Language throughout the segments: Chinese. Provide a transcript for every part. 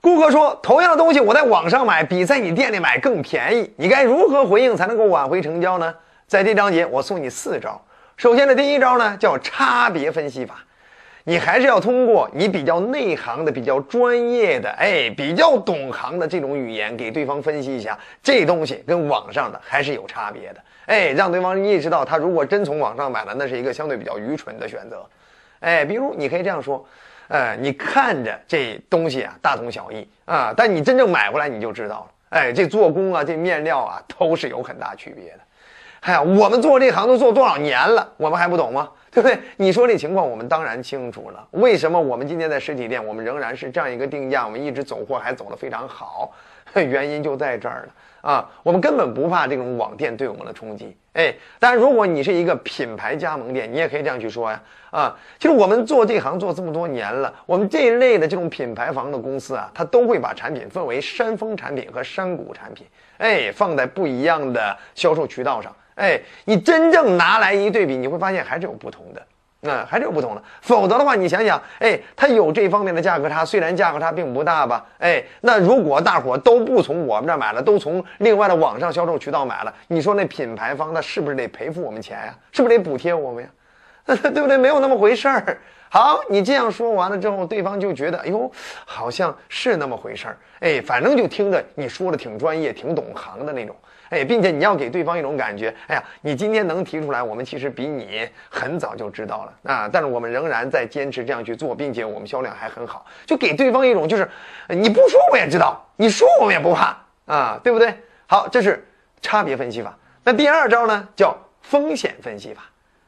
顾客说：“同样的东西，我在网上买比在你店里买更便宜，你该如何回应才能够挽回成交呢？”在这章节，我送你四招。首先的第一招呢，叫差别分析法。你还是要通过你比较内行的、比较专业的、哎，比较懂行的这种语言，给对方分析一下，这东西跟网上的还是有差别的。哎，让对方意识到，他如果真从网上买了，那是一个相对比较愚蠢的选择。哎，比如你可以这样说。哎，你看着这东西啊，大同小异啊，但你真正买回来你就知道了。哎，这做工啊，这面料啊，都是有很大区别的。哎呀，我们做这行都做多少年了，我们还不懂吗？对不对？你说这情况，我们当然清楚了。为什么我们今天在实体店，我们仍然是这样一个定价，我们一直走货还走得非常好？原因就在这儿了。啊，我们根本不怕这种网店对我们的冲击，哎，当然，如果你是一个品牌加盟店，你也可以这样去说呀，啊，其实我们做这行做这么多年了，我们这一类的这种品牌房的公司啊，它都会把产品分为山峰产品和山谷产品，哎，放在不一样的销售渠道上，哎，你真正拿来一对比，你会发现还是有不同的。那还是有不同的，否则的话，你想想，哎，它有这方面的价格差，虽然价格差并不大吧，哎，那如果大伙都不从我们这儿买了，都从另外的网上销售渠道买了，你说那品牌方那是不是得赔付我们钱呀？是不是得补贴我们呀？对不对？没有那么回事儿。好，你这样说完了之后，对方就觉得，哎呦，好像是那么回事儿，哎，反正就听着你说的挺专业、挺懂行的那种。哎，并且你要给对方一种感觉，哎呀，你今天能提出来，我们其实比你很早就知道了啊。但是我们仍然在坚持这样去做，并且我们销量还很好，就给对方一种就是，你不说我也知道，你说我们也不怕啊，对不对？好，这是差别分析法。那第二招呢，叫风险分析法。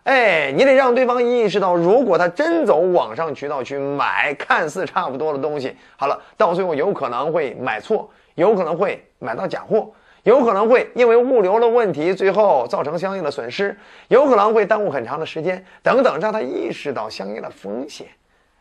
哎，你得让对方意识到，如果他真走网上渠道去买看似差不多的东西，好了，到最后有可能会买错，有可能会买到假货。有可能会因为物流的问题，最后造成相应的损失，有可能会耽误很长的时间，等等，让他意识到相应的风险。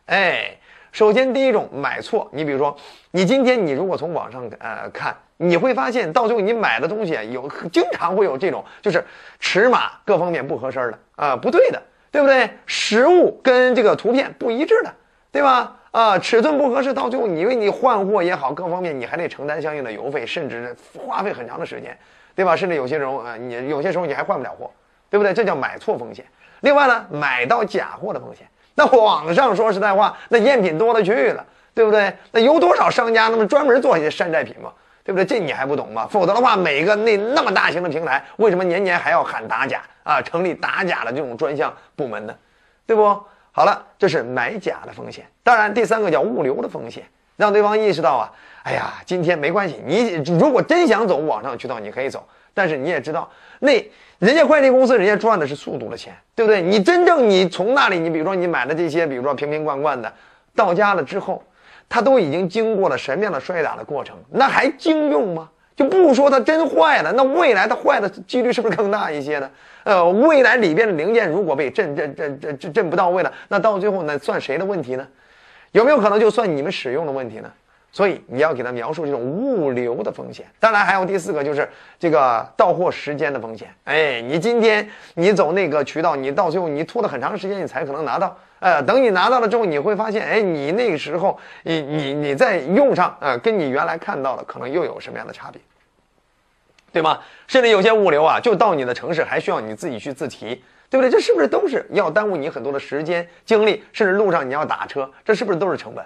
哎，首先第一种买错，你比如说，你今天你如果从网上呃看，你会发现到最后你买的东西有经常会有这种，就是尺码各方面不合身的啊，不对的，对不对？实物跟这个图片不一致的，对吧？啊，尺寸不合适，到最后你因为你换货也好，各方面你还得承担相应的邮费，甚至花费很长的时间，对吧？甚至有些时候啊，你有些时候你还换不了货，对不对？这叫买错风险。另外呢，买到假货的风险。那网上说实在话，那赝品多了去了，对不对？那有多少商家那么专门做一些山寨品嘛，对不对？这你还不懂吗？否则的话，每个那那么大型的平台，为什么年年还要喊打假啊？成立打假的这种专项部门呢？对不？好了，这是买假的风险。当然，第三个叫物流的风险，让对方意识到啊，哎呀，今天没关系，你如果真想走网上渠道，你可以走。但是你也知道，那人家快递公司，人家赚的是速度的钱，对不对？你真正你从那里，你比如说你买的这些，比如说瓶瓶罐罐的，到家了之后，它都已经经过了什么样的摔打的过程？那还经用吗？就不说它真坏了，那未来它坏的几率是不是更大一些呢？呃，未来里边的零件如果被震震震震震震不到位了，那到最后那算谁的问题呢？有没有可能就算你们使用的问题呢？所以你要给他描述这种物流的风险。当然还有第四个就是这个到货时间的风险。哎，你今天你走那个渠道，你到最后你拖了很长时间，你才可能拿到。呃，等你拿到了之后，你会发现，哎，你那个时候你你你在用上，呃，跟你原来看到的可能又有什么样的差别？对吗？甚至有些物流啊，就到你的城市还需要你自己去自提，对不对？这是不是都是要耽误你很多的时间精力？甚至路上你要打车，这是不是都是成本？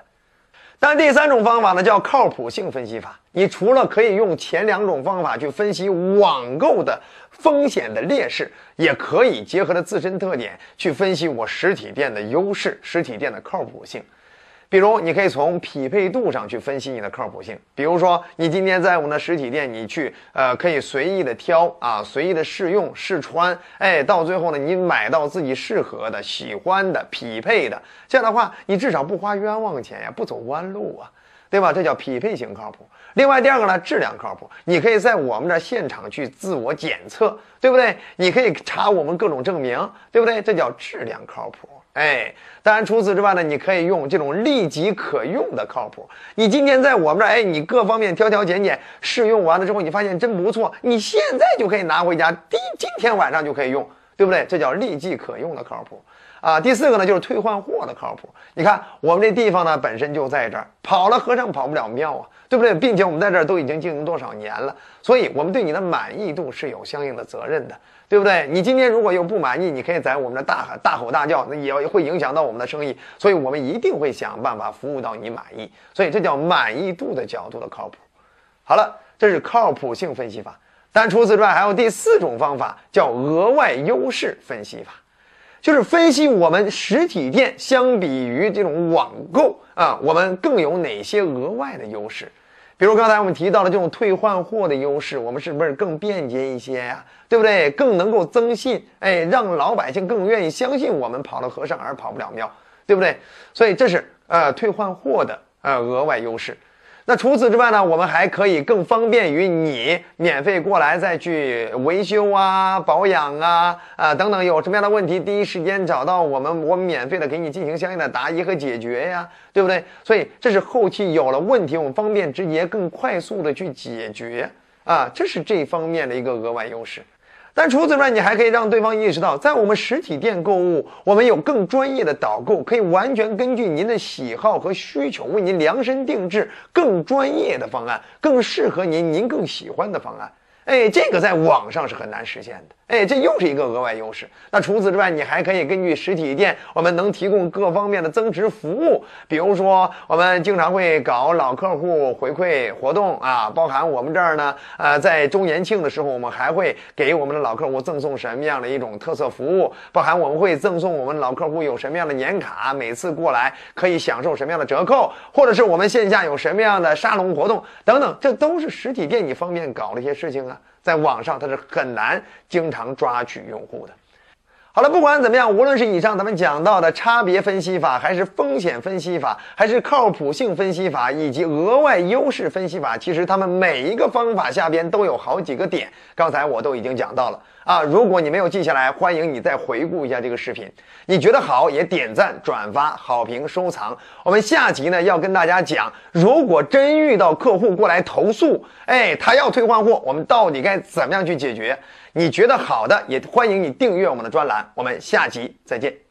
但第三种方法呢，叫靠谱性分析法。你除了可以用前两种方法去分析网购的风险的劣势，也可以结合着自身特点去分析我实体店的优势，实体店的靠谱性。比如，你可以从匹配度上去分析你的靠谱性。比如说，你今天在我们的实体店，你去，呃，可以随意的挑啊，随意的试用试穿，哎，到最后呢，你买到自己适合的、喜欢的、匹配的，这样的话，你至少不花冤枉钱呀，不走弯路啊，对吧？这叫匹配型靠谱。另外，第二个呢，质量靠谱。你可以在我们这现场去自我检测，对不对？你可以查我们各种证明，对不对？这叫质量靠谱。哎，当然除此之外呢，你可以用这种立即可用的靠谱。你今天在我们这儿，哎，你各方面挑挑拣拣试用完了之后，你发现真不错，你现在就可以拿回家，第今天晚上就可以用，对不对？这叫立即可用的靠谱。啊。第四个呢，就是退换货的靠谱。你看我们这地方呢，本身就在这儿，跑了和尚跑不了庙啊，对不对？并且我们在这儿都已经经营多少年了，所以我们对你的满意度是有相应的责任的，对不对？你今天如果有不满意，你可以在我们这大喊大吼大叫，那也会影响到我们的生意，所以我们一定会想办法服务到你满意。所以这叫满意度的角度的靠谱。好了，这是靠谱性分析法。但除此之外，还有第四种方法，叫额外优势分析法，就是分析我们实体店相比于这种网购啊，我们更有哪些额外的优势？比如刚才我们提到了这种退换货的优势，我们是不是更便捷一些呀？对不对？更能够增信，哎，让老百姓更愿意相信我们跑了和尚而跑不了庙，对不对？所以这是呃退换货的呃额外优势。那除此之外呢？我们还可以更方便于你免费过来再去维修啊、保养啊、啊等等，有什么样的问题，第一时间找到我们，我们免费的给你进行相应的答疑和解决呀，对不对？所以这是后期有了问题，我们方便直接、更快速的去解决啊，这是这方面的一个额外优势。但除此之外，你还可以让对方意识到，在我们实体店购物，我们有更专业的导购，可以完全根据您的喜好和需求，为您量身定制更专业的方案，更适合您、您更喜欢的方案。哎，这个在网上是很难实现的。哎，这又是一个额外优势。那除此之外，你还可以根据实体店，我们能提供各方面的增值服务。比如说，我们经常会搞老客户回馈活动啊，包含我们这儿呢，呃，在周年庆的时候，我们还会给我们的老客户赠送什么样的一种特色服务？包含我们会赠送我们老客户有什么样的年卡，每次过来可以享受什么样的折扣，或者是我们线下有什么样的沙龙活动等等，这都是实体店你方便搞的一些事情啊。在网上它是很难经常抓取用户的。好了，不管怎么样，无论是以上咱们讲到的差别分析法，还是风险分析法，还是靠谱性分析法，以及额外优势分析法，其实他们每一个方法下边都有好几个点，刚才我都已经讲到了。啊，如果你没有记下来，欢迎你再回顾一下这个视频。你觉得好也点赞、转发、好评、收藏。我们下集呢要跟大家讲，如果真遇到客户过来投诉，哎，他要退换货，我们到底该怎么样去解决？你觉得好的，也欢迎你订阅我们的专栏。我们下集再见。